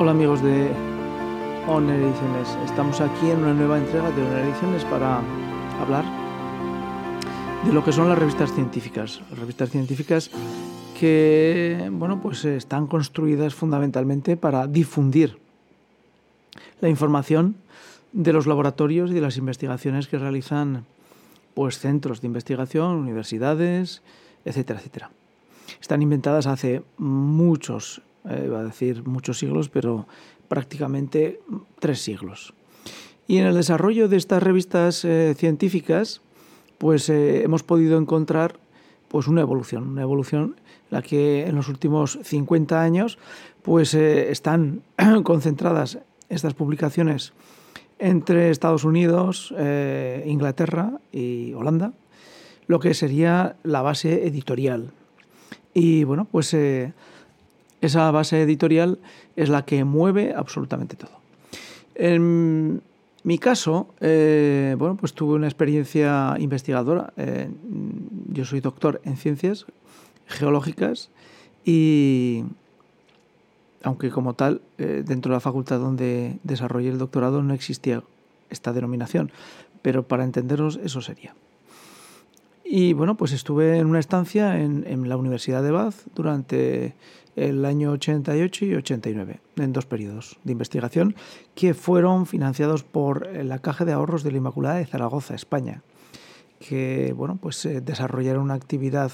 Hola amigos de On Ediciones. Estamos aquí en una nueva entrega de On Ediciones para hablar de lo que son las revistas científicas. Revistas científicas que, bueno, pues están construidas fundamentalmente para difundir la información de los laboratorios y de las investigaciones que realizan pues centros de investigación, universidades, etcétera, etcétera. Están inventadas hace muchos eh, iba a decir muchos siglos, pero prácticamente tres siglos. Y en el desarrollo de estas revistas eh, científicas, pues eh, hemos podido encontrar pues una evolución, una evolución en la que en los últimos 50 años pues están concentradas estas publicaciones entre Estados Unidos, Inglaterra y Holanda, lo que sería la base editorial. Y bueno, pues esa base editorial es la que mueve absolutamente todo. En mi caso, eh, bueno, pues tuve una experiencia investigadora. Eh, yo soy doctor en ciencias geológicas y, aunque como tal, eh, dentro de la facultad donde desarrollé el doctorado no existía esta denominación, pero para entendernos eso sería. Y bueno, pues estuve en una estancia en, en la Universidad de Bath durante el año 88 y 89, en dos periodos de investigación que fueron financiados por la Caja de Ahorros de la Inmaculada de Zaragoza, España, que bueno, pues eh, desarrollaron una actividad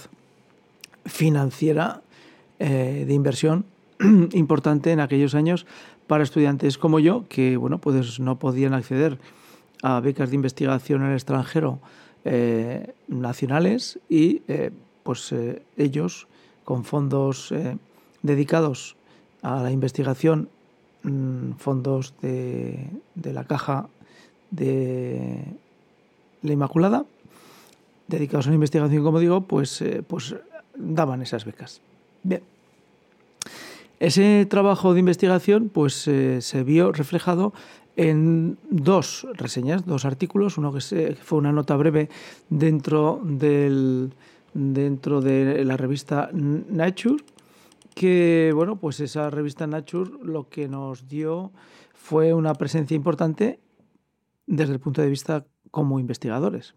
financiera eh, de inversión importante en aquellos años para estudiantes como yo, que bueno, pues no podían acceder a becas de investigación en el extranjero eh, nacionales y pues ellos con fondos dedicados a la investigación, mm, fondos de, la caja de la Inmaculada, dedicados a la investigación, como digo, pues, eh, pues daban esas becas. Bien. Ese trabajo de investigación pues, eh, se vio reflejado en dos reseñas, dos artículos, uno que fue una nota breve dentro, del, dentro de la revista Nature que bueno, pues esa revista Nature lo que nos dio fue una presencia importante desde el punto de vista como investigadores.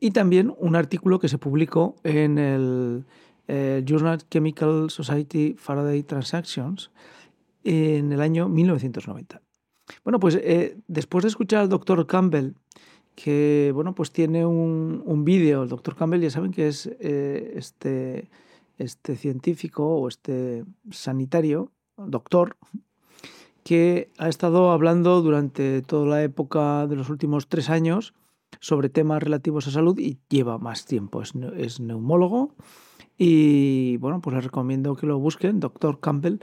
Y también un artículo que se publicó en el eh, Journal Chemical Society Faraday Transactions en el año 1990. Bueno, pues eh, después de escuchar al doctor Campbell, que bueno, pues tiene un, un vídeo, el doctor Campbell ya saben que es eh, este este científico o este sanitario, doctor, que ha estado hablando durante toda la época de los últimos tres años sobre temas relativos a salud y lleva más tiempo. Es, neumólogo y bueno, pues les recomiendo que lo busquen, doctor Campbell,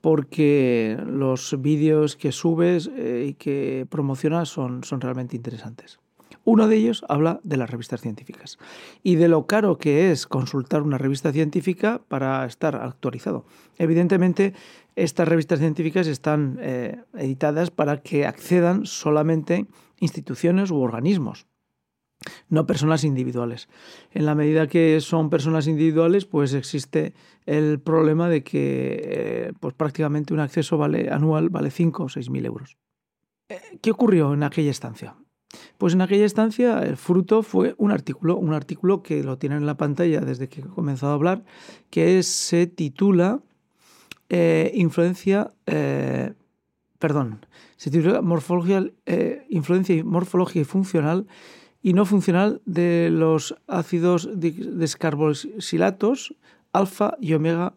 porque los vídeos que subes eh, y que promocionas son, son realmente interesantes. Uno de ellos habla de las revistas científicas y de lo caro que es consultar una revista científica para estar actualizado. Evidentemente, estas revistas científicas están eh, editadas para que accedan solamente instituciones u organismos no personas individuales. En la medida que son personas individuales, pues existe el problema de que eh, pues prácticamente un acceso anual vale 5 o 6 mil euros. Eh, ¿Qué ocurrió en aquella estancia? Pues en aquella estancia el fruto fue un artículo, un artículo que lo tienen en la pantalla desde que he comenzado a hablar, que se titula eh, Influencia, eh, perdón, se titula Morfología, eh, Influencia y funcional y no funcional de los ácidos descarboxilatos alfa y omega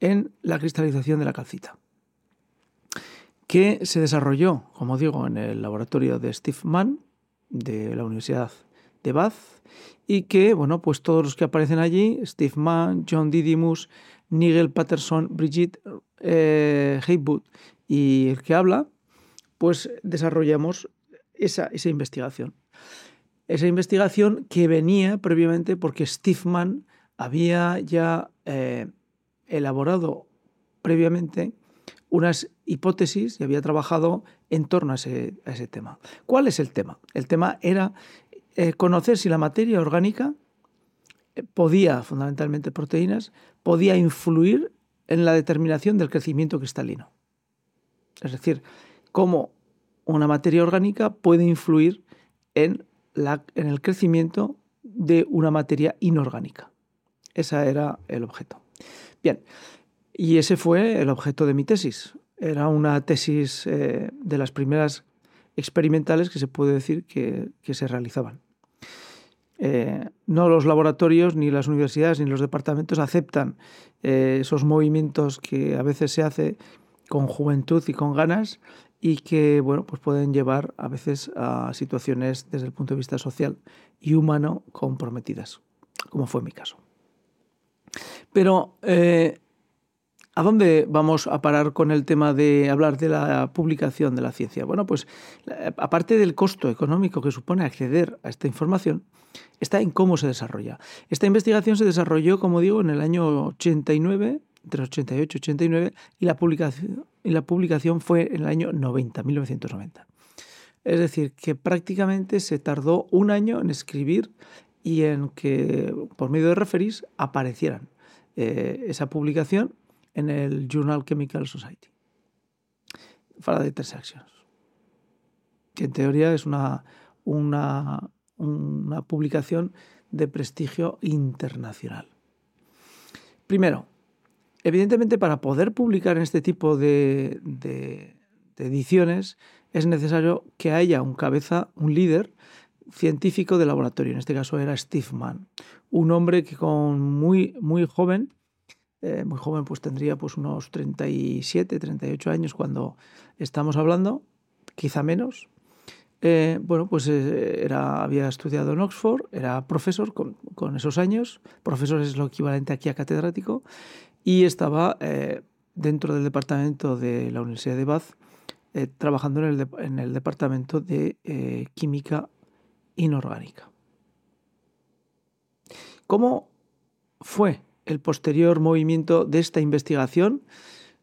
en la cristalización de la calcita que se desarrolló, como digo, en el laboratorio de Steve Mann de la Universidad de Bath y que, bueno, pues todos los que aparecen allí, Steve Mann, John Didymus, Nigel Patterson, Brigitte eh, Haywood y el que habla, pues desarrollamos esa, esa investigación. Esa investigación que venía previamente porque Steve Mann había ya eh, elaborado previamente unas hipótesis y había trabajado en torno a ese, tema. ¿Cuál es el tema? El tema era eh, conocer si la materia orgánica eh, podía, fundamentalmente proteínas, podía influir en la determinación del crecimiento cristalino. Es decir, cómo una materia orgánica puede influir en, en el crecimiento de una materia inorgánica. Ese era el objeto. Bien, y ese fue el objeto de mi tesis. Era una tesis eh, de las primeras experimentales que se puede decir que, se realizaban. Eh, no los laboratorios, ni las universidades, ni los departamentos aceptan eh, esos movimientos que a veces se hace con juventud y con ganas y que bueno, pues pueden llevar a veces a situaciones desde el punto de vista social y humano comprometidas, como fue mi caso. Pero ¿A dónde vamos a parar con el tema de hablar de la publicación de la ciencia? Bueno, pues aparte del costo económico que supone acceder a esta información, está en cómo se desarrolla. Esta investigación se desarrolló, como digo, en el año 89, entre 88 y 89, y la publicación, y la publicación fue en el año 90, 1990. Es decir, que prácticamente se tardó un año en escribir y en que, por medio de referís, aparecieran eh, esa publicación en el Journal Chemical Society. Faraday Transactions. Que en teoría es una, publicación de prestigio internacional. Primero, evidentemente para poder publicar en este tipo de, de, ediciones es necesario que haya un cabeza, un líder científico de laboratorio. En este caso era Steve Mann, un hombre que con muy, muy joven eh, muy joven, pues tendría pues unos 37, 38 años cuando estamos hablando, quizá menos. Eh, bueno, pues eh, era, había estudiado en Oxford, era profesor con, esos años, profesor es lo equivalente aquí a catedrático, y estaba dentro del departamento de la Universidad de Bath, trabajando en el, en el, departamento de química inorgánica. ¿Cómo fue el posterior movimiento de esta investigación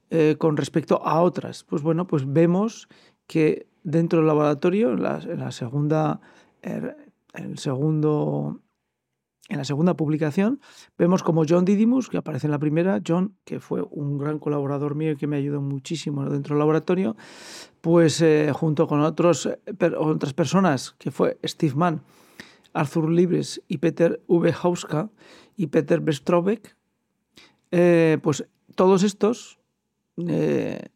eh, con respecto a otras? Pues bueno, pues vemos que dentro del laboratorio, en la, segunda, er, el segundo, en la segunda publicación, vemos como John Didymus, que aparece en la primera, John, que fue un gran colaborador mío y que me ayudó muchísimo dentro del laboratorio, pues eh, junto con otros, otras personas, que fue Steve Mann, Arthur Libres y Peter V. Hauska y Peter Bestrovek, eh, pues todos estos eh,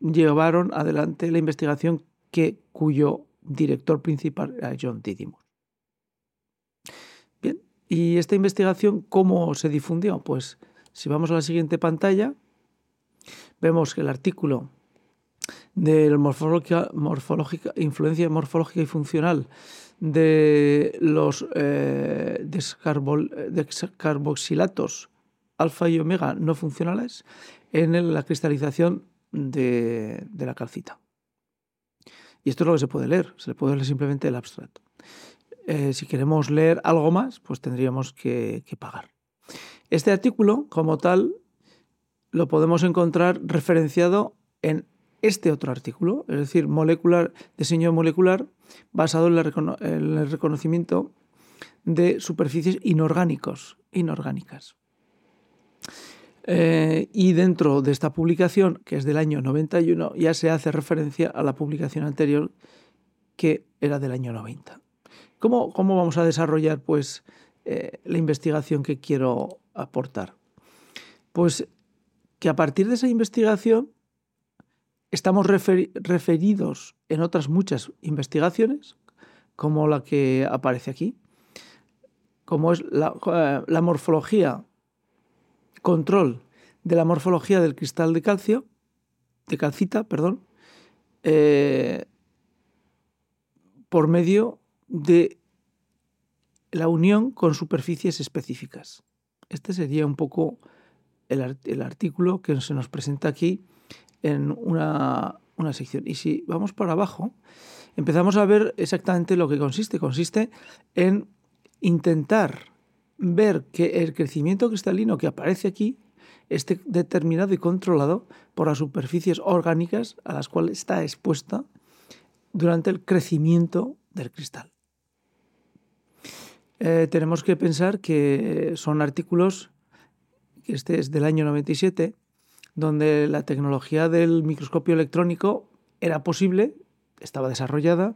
llevaron adelante la investigación que, cuyo director principal era John Didymus. Bien, ¿y esta investigación cómo se difundió? Pues si vamos a la siguiente pantalla, vemos que el artículo de morfológica, influencia morfológica y funcional de los eh, descarboxilatos alfa y omega no funcionales en la cristalización de, la calcita. Y esto es lo que se puede leer, se puede leer simplemente el abstracto. Eh, si queremos leer algo más, pues tendríamos que, pagar. Este artículo, como tal, lo podemos encontrar referenciado en este otro artículo, es decir, molecular, diseño molecular basado en, el reconocimiento de superficies inorgánicos, inorgánicas. Eh, y dentro de esta publicación, que es del año 91, ya se hace referencia a la publicación anterior, que era del año 90. ¿Cómo, cómo vamos a desarrollar pues, eh, la investigación que quiero aportar? Pues que a partir de esa investigación estamos referidos en otras muchas investigaciones, como la que aparece aquí, como es la, eh, la morfología control de la morfología del cristal de calcio, de calcita, perdón, eh, por medio de la unión con superficies específicas. Este sería un poco el, el artículo que se nos presenta aquí en una, una sección. Y si vamos para abajo, empezamos a ver exactamente lo que consiste. Consiste en intentar ver que el crecimiento cristalino que aparece aquí esté determinado y controlado por las superficies orgánicas a las cuales está expuesta durante el crecimiento del cristal. Eh, tenemos que pensar que son artículos, que este es del año 97, donde la tecnología del microscopio electrónico era posible, estaba desarrollada,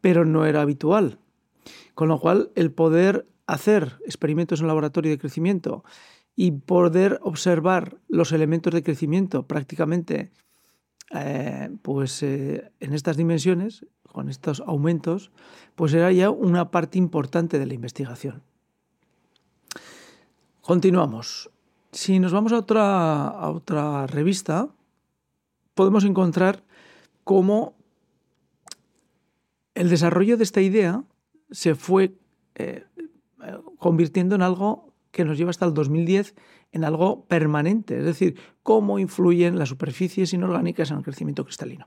pero no era habitual. Con lo cual, el poder hacer experimentos en laboratorio de crecimiento y poder observar los elementos de crecimiento prácticamente eh, pues, eh, en estas dimensiones, con estos aumentos, pues era ya una parte importante de la investigación. Continuamos. Si nos vamos a otra, a otra revista, podemos encontrar cómo el desarrollo de esta idea se fue eh, convirtiendo en algo que nos lleva hasta el 2010 en algo permanente, es decir, cómo influyen las superficies inorgánicas en el crecimiento cristalino.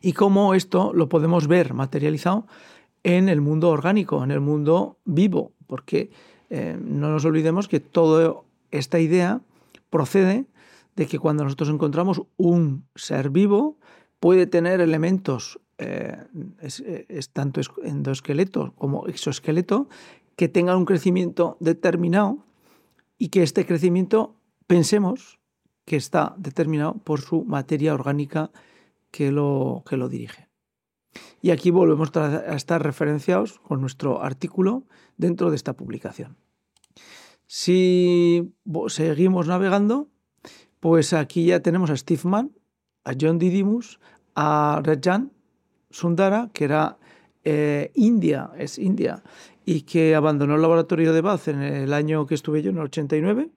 Y cómo esto lo podemos ver materializado en el mundo orgánico, en el mundo vivo, porque eh, no nos olvidemos que toda esta idea procede de que cuando nosotros encontramos un ser vivo, puede tener elementos eh, es, tanto endoesqueleto como exoesqueleto que tengan un crecimiento determinado y que este crecimiento pensemos que está determinado por su materia orgánica que lo, que lo dirige. Y aquí volvemos a estar referenciados con nuestro artículo dentro de esta publicación. Si seguimos navegando, pues aquí ya tenemos a Steve Mann, a John Didymus, a Rajan Sundara, que era eh, India, es India, y que abandonó el laboratorio de Bath en el año que estuve yo, en el 89,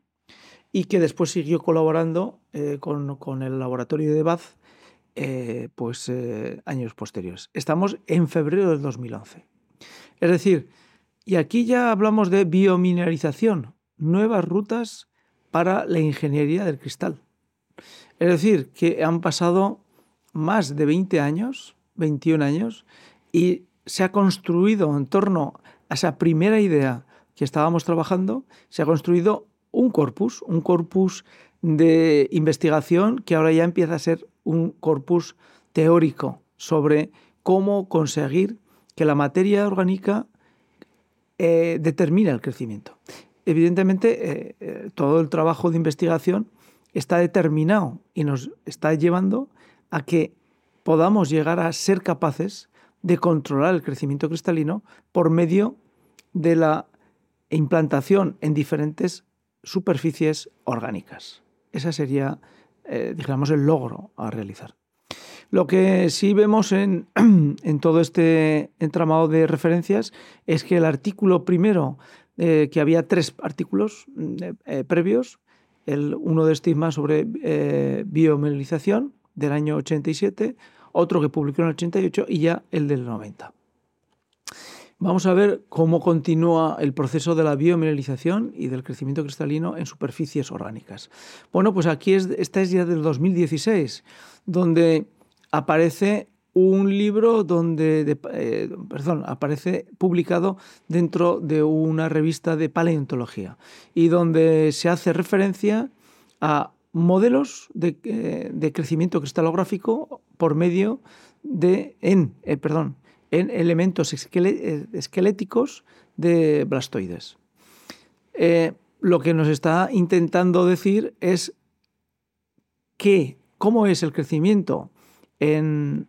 y que después siguió colaborando eh, con, el laboratorio de Bath eh, pues, años posteriores. Estamos en febrero del 2011. Es decir, y aquí ya hablamos de biomineralización, nuevas rutas para la ingeniería del cristal. Es decir, que han pasado más de 20 años, 21 años, y se ha construido en torno a esa primera idea que estábamos trabajando, se ha construido un corpus, un corpus de investigación que ahora ya empieza a ser un corpus teórico sobre cómo conseguir que la materia orgánica eh, determine el crecimiento. Evidentemente, eh, eh, todo el trabajo de investigación está determinado y nos está llevando a que podamos llegar a ser capaces de controlar el crecimiento cristalino por medio de la implantación en diferentes superficies orgánicas. Ese sería, eh, digamos, el logro a realizar. Lo que sí vemos en, todo este entramado de referencias es que el artículo primero, eh, que había tres artículos eh, previos, el, uno de Stigma sobre biomineralización del año 87, otro que publicó en el 88 y ya el del 90. Vamos a ver cómo continúa el proceso de la biomineralización y del crecimiento cristalino en superficies orgánicas. Bueno, pues aquí es, esta es ya del 2016, donde aparece un libro donde, eh, perdón, aparece publicado dentro de una revista de paleontología y donde se hace referencia a modelos de, eh, crecimiento cristalográfico por medio de, en, eh, perdón, en elementos esqueléticos de blastoides. lo que nos está intentando decir es que, cómo es el crecimiento en,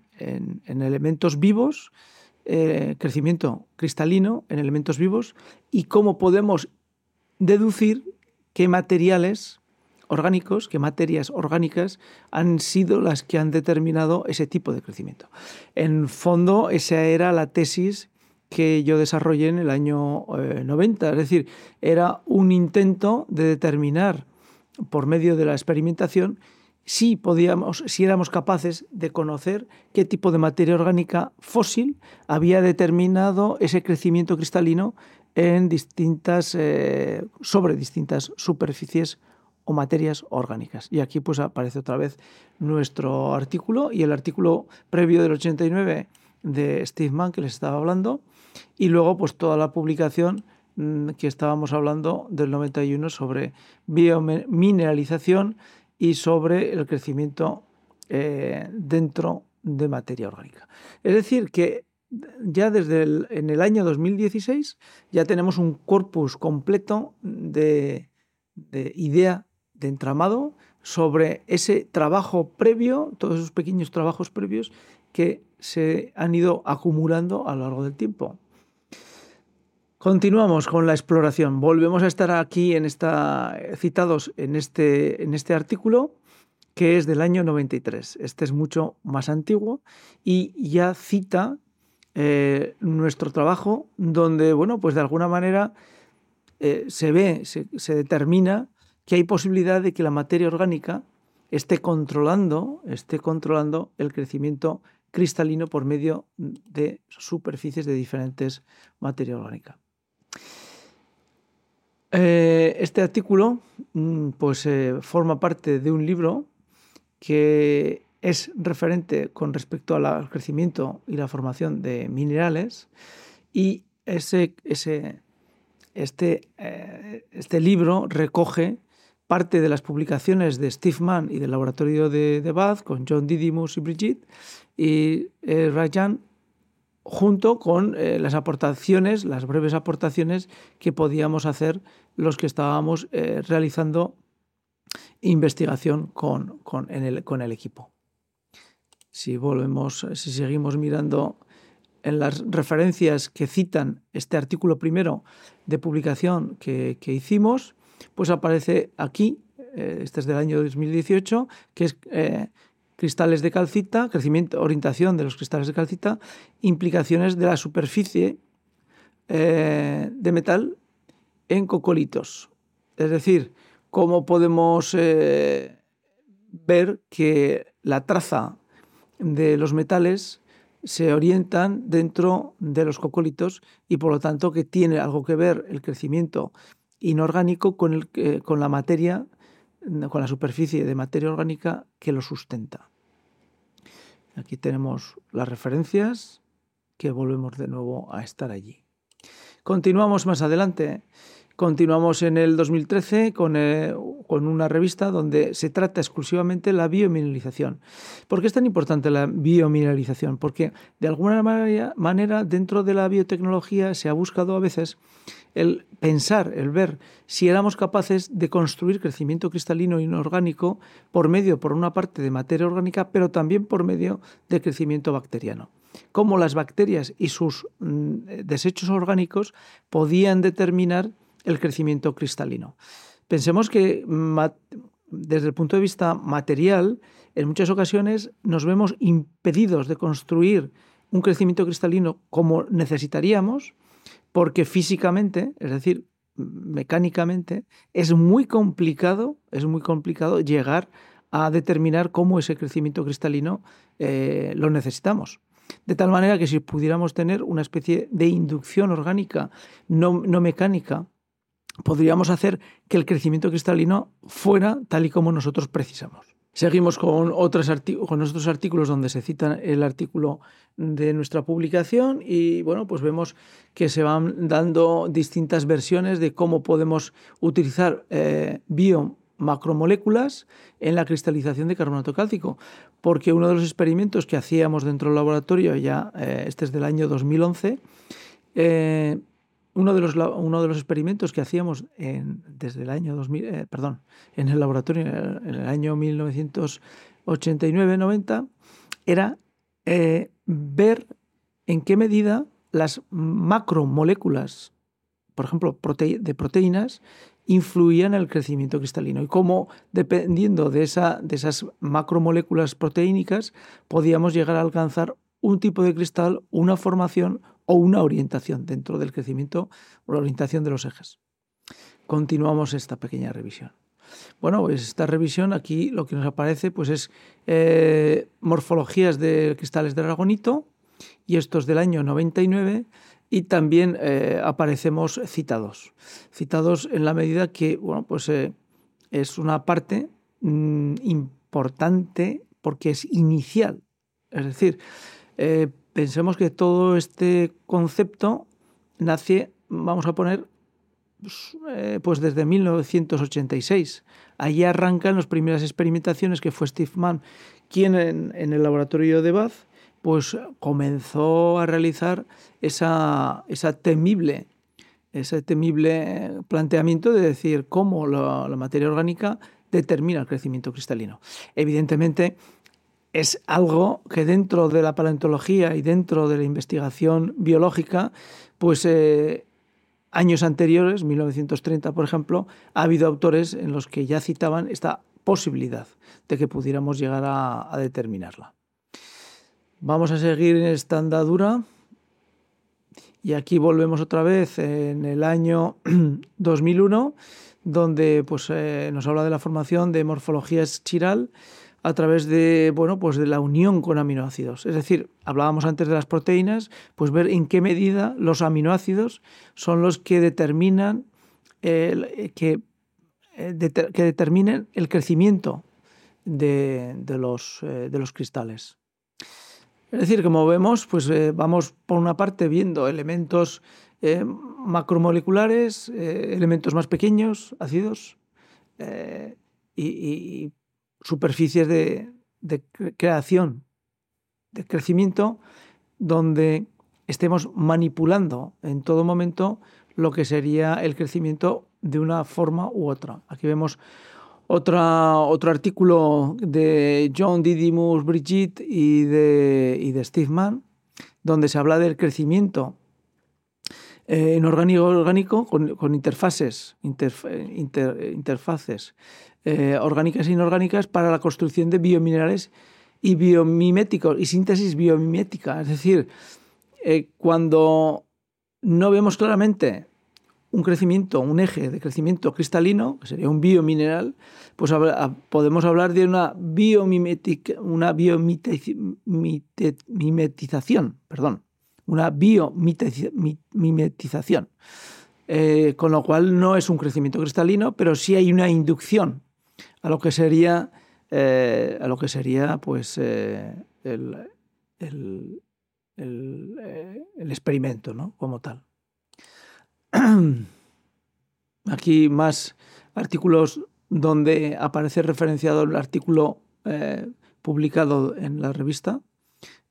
elementos vivos, eh, crecimiento cristalino en elementos vivos, y cómo podemos deducir qué materiales orgánicos, qué materias orgánicas han sido las que han determinado ese tipo de crecimiento. En fondo, esa era la tesis que yo desarrollé en el año 90, eh, es decir, era un intento de determinar por medio de la experimentación si podíamos, si éramos capaces de conocer qué tipo de materia orgánica fósil había determinado ese crecimiento cristalino en distintas, eh, sobre distintas superficies o materias orgánicas. Y aquí pues aparece otra vez nuestro artículo y el artículo previo del 89 de Steve Mann que les estaba hablando y luego pues toda la publicación mm, que estábamos hablando del 91 sobre biomineralización y sobre el crecimiento eh, dentro de materia orgánica. Es decir, que ya desde el, en el año 2016 ya tenemos un corpus completo de, de idea de entramado sobre ese trabajo previo, todos esos pequeños trabajos previos que se han ido acumulando a lo largo del tiempo. Continuamos con la exploración. Volvemos a estar aquí en esta, citados en este, en este artículo que es del año 93. Este es mucho más antiguo y ya cita eh, nuestro trabajo donde, bueno, pues de alguna manera eh, se ve, se, se, determina que hay posibilidad de que la materia orgánica esté controlando, esté controlando el crecimiento cristalino por medio de superficies de diferentes materia orgánica. Eh, este artículo mm, pues, eh, forma parte de un libro que es referente con respecto al crecimiento y la formación de minerales y ese, ese, este, eh, este libro recoge parte de las publicaciones de Steve Mann y del laboratorio de, de Bath con John Didymus y Brigitte y eh, Rajan junto con eh, las aportaciones, las breves aportaciones que podíamos hacer los que estábamos eh, realizando investigación con, con, el, con, el, equipo. Si volvemos, si seguimos mirando en las referencias que citan este artículo primero de publicación que, que hicimos, pues aparece aquí, este es del año 2018, que es cristales de calcita, crecimiento, orientación de los cristales de calcita, implicaciones de la superficie eh, de metal en cocolitos. Es decir, cómo podemos eh, ver que la traza de los metales se orientan dentro de los cocolitos y por lo tanto que tiene algo que ver el crecimiento inorgánico con, el, eh, con la materia con la superficie de materia orgánica que lo sustenta. Aquí tenemos las referencias que volvemos de nuevo a estar allí. Continuamos más adelante. Continuamos en el 2013 con, eh, con, una revista donde se trata exclusivamente la biomineralización. ¿Por qué es tan importante la biomineralización? Porque de alguna manera dentro de la biotecnología se ha buscado a veces el pensar, el ver si éramos capaces de construir crecimiento cristalino inorgánico por medio, por una parte, de materia orgánica, pero también por medio de crecimiento bacteriano. Cómo las bacterias y sus mm, desechos orgánicos podían determinar el crecimiento cristalino. Pensemos que desde el punto de vista material, en muchas ocasiones nos vemos impedidos de construir un crecimiento cristalino como necesitaríamos, porque físicamente, es decir, mecánicamente, es muy complicado, es muy complicado llegar a determinar cómo ese crecimiento cristalino eh, lo necesitamos. De tal manera que si pudiéramos tener una especie de inducción orgánica no, no mecánica, podríamos hacer que el crecimiento cristalino fuera tal y como nosotros precisamos. Seguimos con, otros con otros artículos donde se cita el artículo de nuestra publicación y bueno, pues vemos que se van dando distintas versiones de cómo podemos utilizar eh, biomacromoléculas en la cristalización de carbonato cálcico, porque uno de los experimentos que hacíamos dentro del laboratorio, ya eh, este es del año 2011, eh, uno de los, uno de los experimentos que hacíamos desde el año 2000, eh, perdón, en el laboratorio en el, año 1989-90 era eh, ver en qué medida las macromoléculas, por ejemplo, de proteínas, influían en el crecimiento cristalino y cómo, dependiendo de, esa, de esas macromoléculas proteínicas, podíamos llegar a alcanzar un tipo de cristal, una formación o una orientación dentro del crecimiento o la orientación de los ejes. Continuamos esta pequeña revisión. Bueno, pues esta revisión aquí lo que nos aparece pues es eh, morfologías de cristales de aragonito y estos del año 99 y también eh, aparecemos citados. Citados en la medida que bueno, pues, eh, es una parte mm, importante porque es inicial. Es decir, pensemos que todo este concepto nace, vamos a poner, pues, eh, pues desde 1986. Allí arrancan las primeras experimentaciones que fue Steve Mann quien en, el laboratorio de Bath pues comenzó a realizar esa, temible ese temible planteamiento de decir cómo la, materia orgánica determina el crecimiento cristalino. Evidentemente, es algo que dentro de la paleontología y dentro de la investigación biológica, pues eh, años anteriores, 1930 por ejemplo, ha habido autores en los que ya citaban esta posibilidad de que pudiéramos llegar a, determinarla. Vamos a seguir en esta andadura. Y aquí volvemos otra vez en el año 2001, donde pues, eh, nos habla de la formación de morfologías chiral a través de, bueno, pues de la unión con aminoácidos. Es decir, hablábamos antes de las proteínas, pues ver en qué medida los aminoácidos son los que determinan el, que, eh, que determinen el crecimiento de, de, los, eh, de los cristales. Es decir, como vemos, pues eh, vamos por una parte viendo elementos eh, macromoleculares, eh, elementos más pequeños, ácidos, y, superficies de, creación, de crecimiento, donde estemos manipulando en todo momento lo que sería el crecimiento de una forma u otra. Aquí vemos otro artículo de John Didymus Brigitte y de, y de Steve Mann, donde se habla del crecimiento eh, en orgánico orgánico con, interfaces, interfaces eh, orgánicas e inorgánicas para la construcción de biominerales y biomiméticos y síntesis biomimética. Es decir, eh, cuando no vemos claramente un crecimiento, un eje de crecimiento cristalino, que sería un biomineral, pues podemos hablar de una, una biomimetización, perdón, una biomimetización. Eh, con lo cual no es un crecimiento cristalino, pero sí hay una inducción a lo que sería, eh, a lo que sería pues, eh, el, el, el experimento ¿no? como tal. Aquí más artículos donde aparece referenciado el artículo eh, publicado en la revista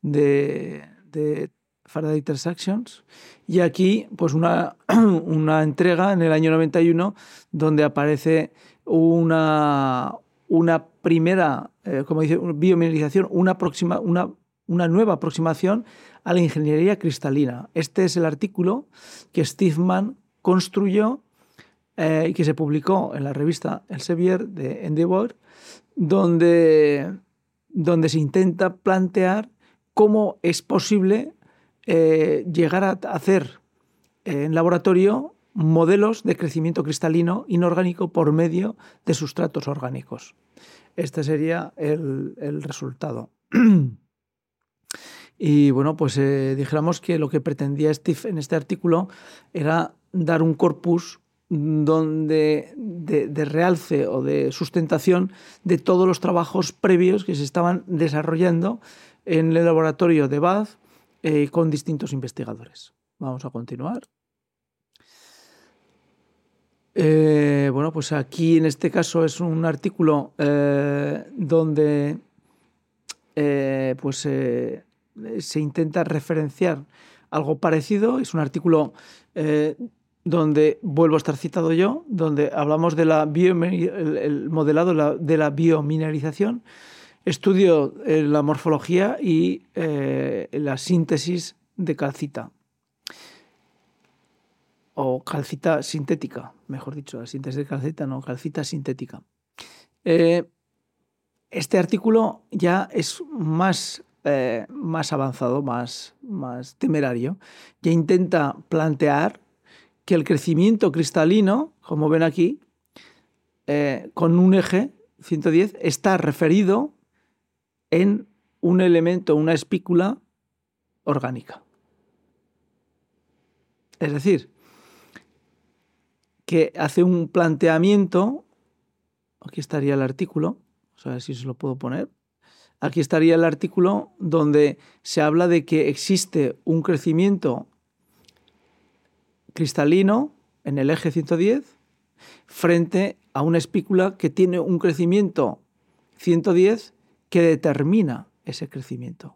de, de Faraday Transactions. Y aquí, pues una, una, entrega en el año 91 donde aparece una, una primera, eh, como dice, biomineralización, una, una, una nueva aproximación a la ingeniería cristalina. Este es el artículo que Steve Mann construyó eh, y que se publicó en la revista Elsevier de Endeavour, donde, donde se intenta plantear cómo es posible eh, llegar a hacer en laboratorio modelos de crecimiento cristalino inorgánico por medio de sustratos orgánicos. Este sería el, el resultado. Y bueno, pues eh, dijéramos que lo que pretendía Steve en este artículo era dar un corpus donde de, realce o de sustentación de todos los trabajos previos que se estaban desarrollando en el laboratorio de Bath eh, con distintos investigadores. Vamos a continuar. Eh, bueno, pues aquí en este caso es un artículo eh, donde eh, pues se intenta referenciar algo parecido. Es un artículo donde vuelvo a estar citado yo, donde hablamos de la el, el, modelado la, de la biomineralización, estudio la morfología y la síntesis de calcita o calcita sintética, mejor dicho, la síntesis de calcita, no, calcita sintética. Eh, este artículo ya es más eh, más avanzado, más, más temerario, que intenta plantear que el crecimiento cristalino, como ven aquí, eh, con un eje 110, está referido en un elemento, una espícula orgánica. Es decir, que hace un planteamiento, aquí estaría el artículo, a ver si se lo puedo poner, Aquí estaría el artículo donde se habla de que existe un crecimiento cristalino en el eje 110 frente a una espícula que tiene un crecimiento 110 que determina ese crecimiento.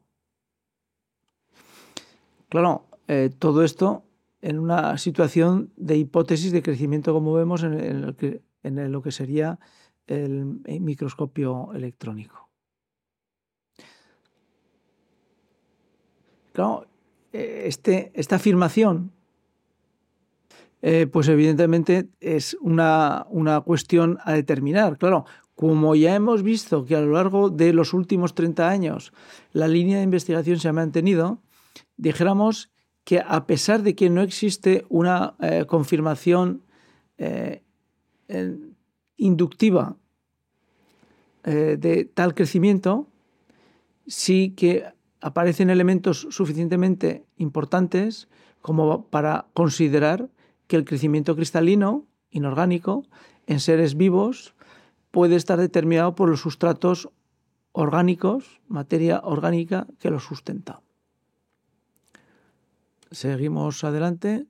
Claro, eh, todo esto en una situación de hipótesis de crecimiento como vemos en, lo que sería el microscopio electrónico. Claro, este, esta afirmación, pues evidentemente es una, una cuestión a determinar. Claro, como ya hemos visto que a lo largo de los últimos 30 años la línea de investigación se ha mantenido, dijéramos que a pesar de que no existe una eh, confirmación eh, inductiva eh, de tal crecimiento, sí que aparecen elementos suficientemente importantes como para considerar que el crecimiento cristalino inorgánico en seres vivos puede estar determinado por los sustratos orgánicos, materia orgánica que los sustenta. Seguimos adelante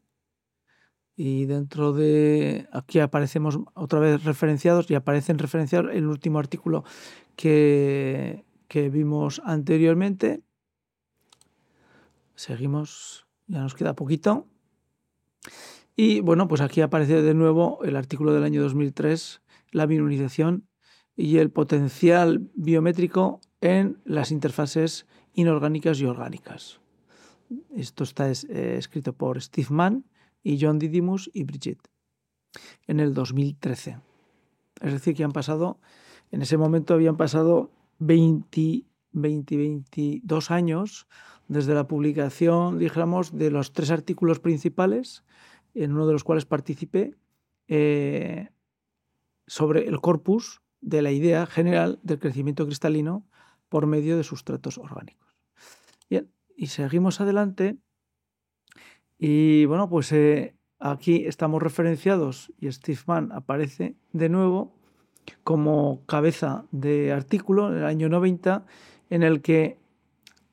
y dentro de aquí aparecemos otra vez referenciados y aparecen referenciados el último artículo que, que vimos anteriormente. Seguimos, ya nos queda poquito. Y bueno, pues aquí aparece de nuevo el artículo del año 2003 la mineralización y el potencial biométrico en las interfaces inorgánicas y orgánicas. Esto está eh, escrito por Steve Mann y John Didymus y Brigitte en el 2013. Es decir, que han pasado, en ese momento habían pasado 20, 20 22 años desde la publicación, dijéramos, de los tres artículos principales, en uno de los cuales participé, eh, sobre el corpus de la idea general del crecimiento cristalino por medio de sustratos orgánicos. Bien, y seguimos adelante. Y bueno, pues eh, aquí estamos referenciados y Steve Mann aparece de nuevo como cabeza de artículo en el año 90 en el que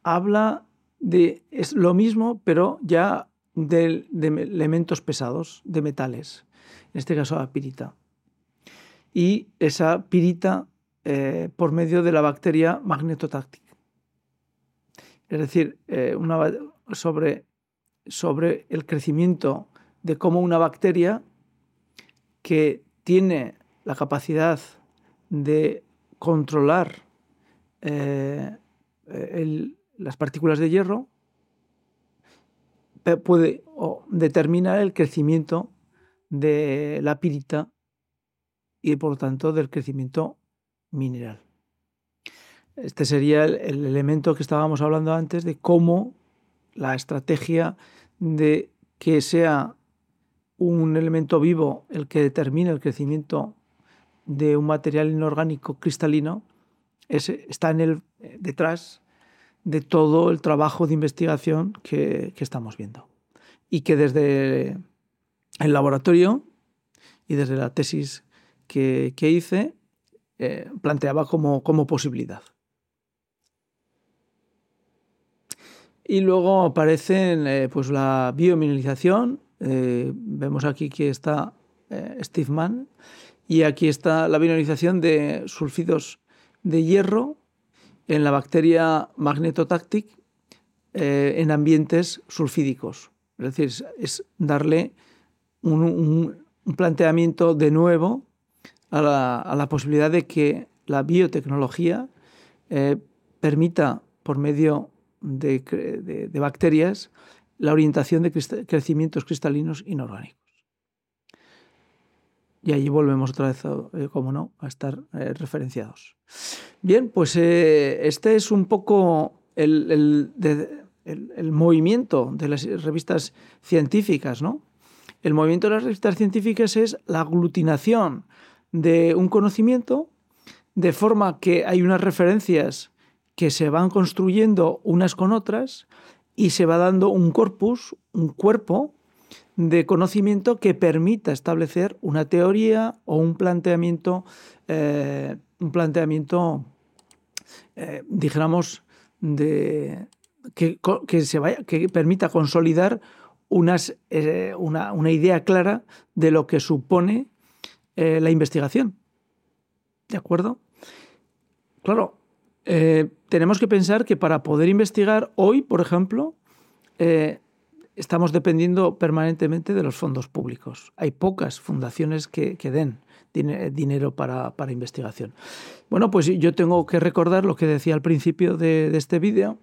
habla de es lo mismo, pero ya de, elementos pesados, de metales, en este caso la pirita y esa pirita eh, por medio de la bacteria magnetotáctica. Es decir, eh, una, sobre, sobre el crecimiento de cómo una bacteria que tiene la capacidad de controlar eh, las partículas de hierro puede determinar el crecimiento de la pirita y por lo tanto del crecimiento mineral. Este sería el, elemento que estábamos hablando antes de cómo la estrategia de que sea un elemento vivo el que determine el crecimiento de un material inorgánico cristalino está en el, detrás de todo el trabajo de investigación que, estamos viendo. Y que desde el laboratorio y desde la tesis que, hice eh, planteaba como posibilidad. Y luego aparece eh, pues la biomineralización. Eh, vemos aquí que está Steve Mann. Y aquí está la mineralización de sulfidos de hierro en la bacteria magnetotáctic en ambientes sulfídicos. Es decir, es darle un planteamiento de nuevo a la, posibilidad de que la biotecnología eh, permita, por medio de, bacterias, la orientación de crecimientos cristalinos inorgánicos. Y allí volvemos otra vez, eh, como no, a estar eh, referenciados. Bien, pues este es un poco el, el, movimiento de las revistas científicas, ¿no? El movimiento de las revistas científicas es la aglutinación de un conocimiento, de forma que hay unas referencias que se van construyendo unas con otras y se va dando un corpus, un cuerpo de conocimiento que permita establecer una teoría o un planteamiento, eh, un planteamiento, eh, dijéramos, que, se vaya, que permita consolidar unas, eh, una, una, idea clara de lo que supone eh, la investigación. ¿De acuerdo? Claro, eh, tenemos que pensar que para poder investigar hoy, por ejemplo, eh, estamos dependiendo permanentemente de los fondos públicos. Hay pocas fundaciones que, den dinero para, investigación. Bueno, pues yo tengo que recordar lo que decía al principio de, este vídeo,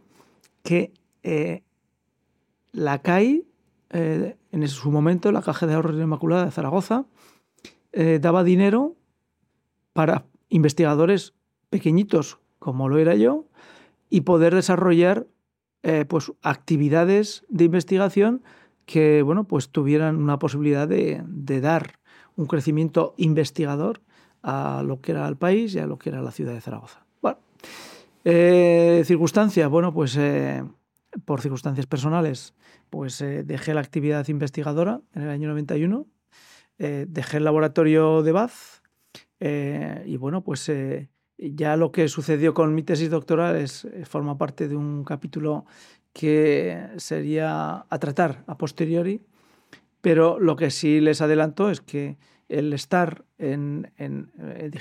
que eh, la CAI, en su momento, la Caja de Ahorros Inmaculada de Zaragoza, daba dinero para investigadores pequeñitos, como lo era yo, y poder desarrollar eh, pues, actividades de investigación que bueno, pues, tuvieran una posibilidad de, dar un crecimiento investigador a lo que era el país y a lo que era la ciudad de Zaragoza. Bueno, eh, circunstancias, bueno, pues eh, por circunstancias personales, pues dejé la actividad investigadora en el año 91, dejé el laboratorio de Bath y bueno, pues ya lo que sucedió con mi tesis doctoral es, eh, forma parte de un capítulo que sería a tratar a posteriori, pero lo que sí les adelanto es que el estar en, eh,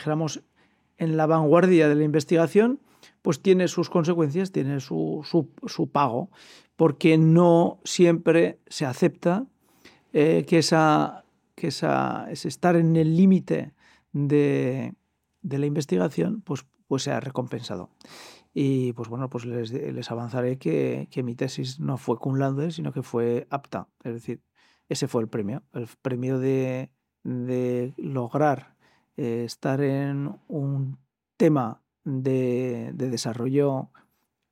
en la vanguardia de la investigación, pues tiene sus consecuencias, tiene su, su, pago, porque no siempre se acepta eh, que, esa, que esa, ese estar en el límite de, de la investigación, pues, pues se ha recompensado. Y pues bueno, pues les, les avanzaré que, que, mi tesis no fue cum laude, sino que fue apta. Es decir, ese fue el premio, el premio de, de lograr eh, estar en un tema de, de desarrollo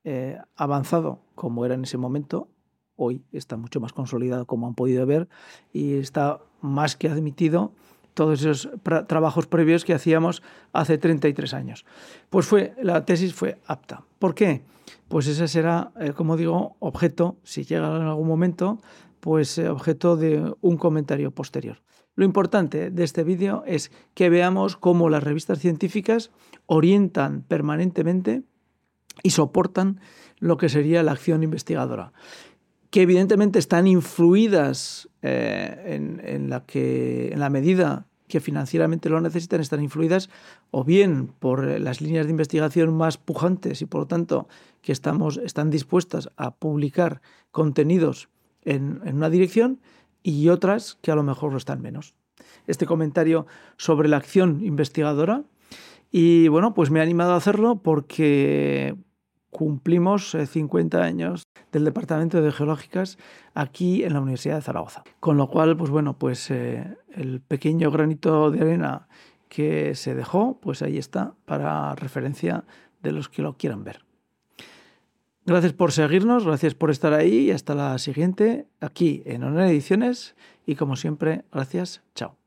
eh, avanzado como era en ese momento. Hoy está mucho más consolidado, como han podido ver, y está más que admitido todos esos trabajos previos que hacíamos hace 33 años. Pues fue, la tesis fue apta. ¿Por qué? Pues ese será, eh, como digo, objeto, si llega en algún momento, pues eh, objeto de un comentario posterior. Lo importante de este vídeo es que veamos cómo las revistas científicas orientan permanentemente y soportan lo que sería la acción investigadora que evidentemente están influidas eh, en, la que, en la medida que financieramente lo necesitan están influidas o bien por las líneas de investigación más pujantes y por lo tanto que estamos, están dispuestas a publicar contenidos en, en una dirección y otras que a lo mejor lo están menos. Este comentario sobre la acción investigadora y bueno, pues me ha animado a hacerlo porque cumplimos 50 eh, años del Departamento de Geológicas aquí en la Universidad de Zaragoza. Con lo cual, pues bueno, pues eh, el pequeño granito de arena que se dejó, pues ahí está para referencia de los que lo quieran ver. Gracias por seguirnos, gracias por estar ahí y hasta la siguiente aquí en Honor Ediciones y como siempre, gracias, chao.